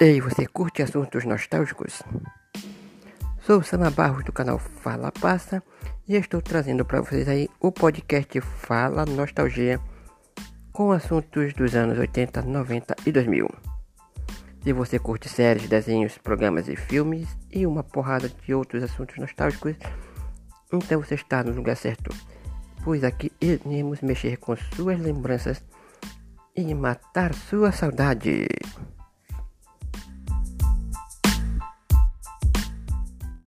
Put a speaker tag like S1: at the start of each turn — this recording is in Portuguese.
S1: Ei, você curte assuntos nostálgicos? Sou Sama Barros do canal Fala Passa e estou trazendo para vocês aí o podcast Fala Nostalgia com assuntos dos anos 80, 90 e 2000. Se você curte séries, desenhos, programas e filmes e uma porrada de outros assuntos nostálgicos, então você está no lugar certo, pois aqui iremos mexer com suas lembranças e matar sua saudade.